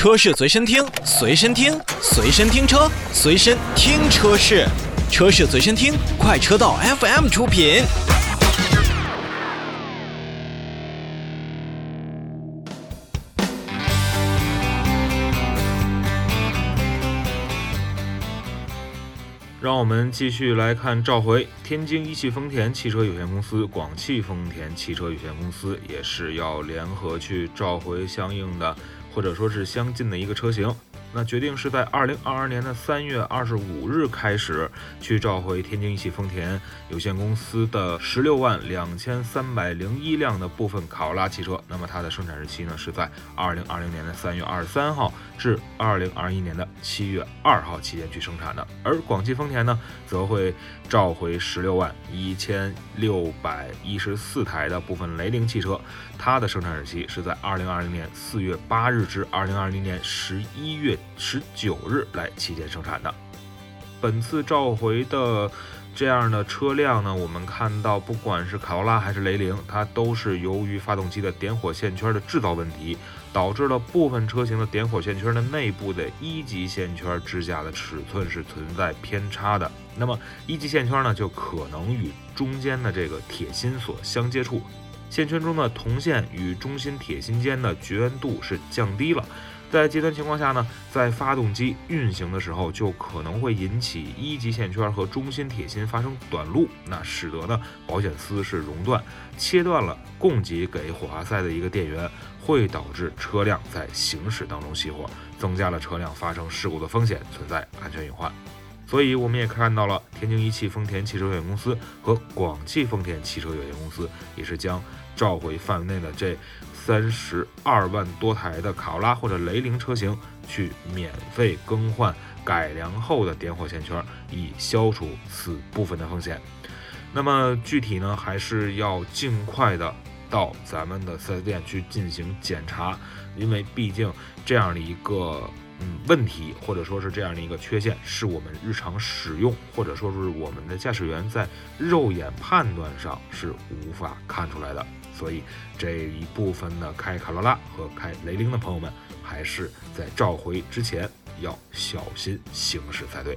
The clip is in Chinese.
车市随身听，随身听，随身听车，随身听车市，车市随身听，快车道 FM 出品。让我们继续来看召回。天津一汽丰田汽车有限公司、广汽丰田汽车有限公司也是要联合去召回相应的，或者说是相近的一个车型。那决定是在二零二二年的三月二十五日开始去召回天津一汽丰田有限公司的十六万两千三百零一辆的部分卡罗拉汽车。那么它的生产日期呢是在二零二零年的三月二十三号至二零二一年的七月二号期间去生产的。而广汽丰田呢，则会召回十六万一千六百一十四台的部分雷凌汽车，它的生产日期是在二零二零年四月八日是至二零二零年十一月。十九日来期间生产的，本次召回的这样的车辆呢，我们看到不管是卡罗拉还是雷凌，它都是由于发动机的点火线圈的制造问题，导致了部分车型的点火线圈的内部的一级线圈支架的尺寸是存在偏差的。那么一级线圈呢，就可能与中间的这个铁芯所相接触，线圈中的铜线与中心铁芯间的绝缘度是降低了。在极端情况下呢，在发动机运行的时候，就可能会引起一级线圈和中心铁芯发生短路，那使得呢保险丝是熔断，切断了供给给火花塞的一个电源，会导致车辆在行驶当中熄火，增加了车辆发生事故的风险，存在安全隐患。所以我们也看到了天津一汽丰田汽车有限公司和广汽丰田汽车有限公司也是将召回范围内的这。三十二万多台的卡罗拉或者雷凌车型去免费更换改良后的点火线圈，以消除此部分的风险。那么具体呢，还是要尽快的到咱们的 4S 店去进行检查，因为毕竟这样的一个嗯问题，或者说是这样的一个缺陷，是我们日常使用，或者说是我们的驾驶员在肉眼判断上是无法看出来的。所以这一部分的开卡罗拉和开雷凌的朋友们，还是在召回之前要小心行驶才对。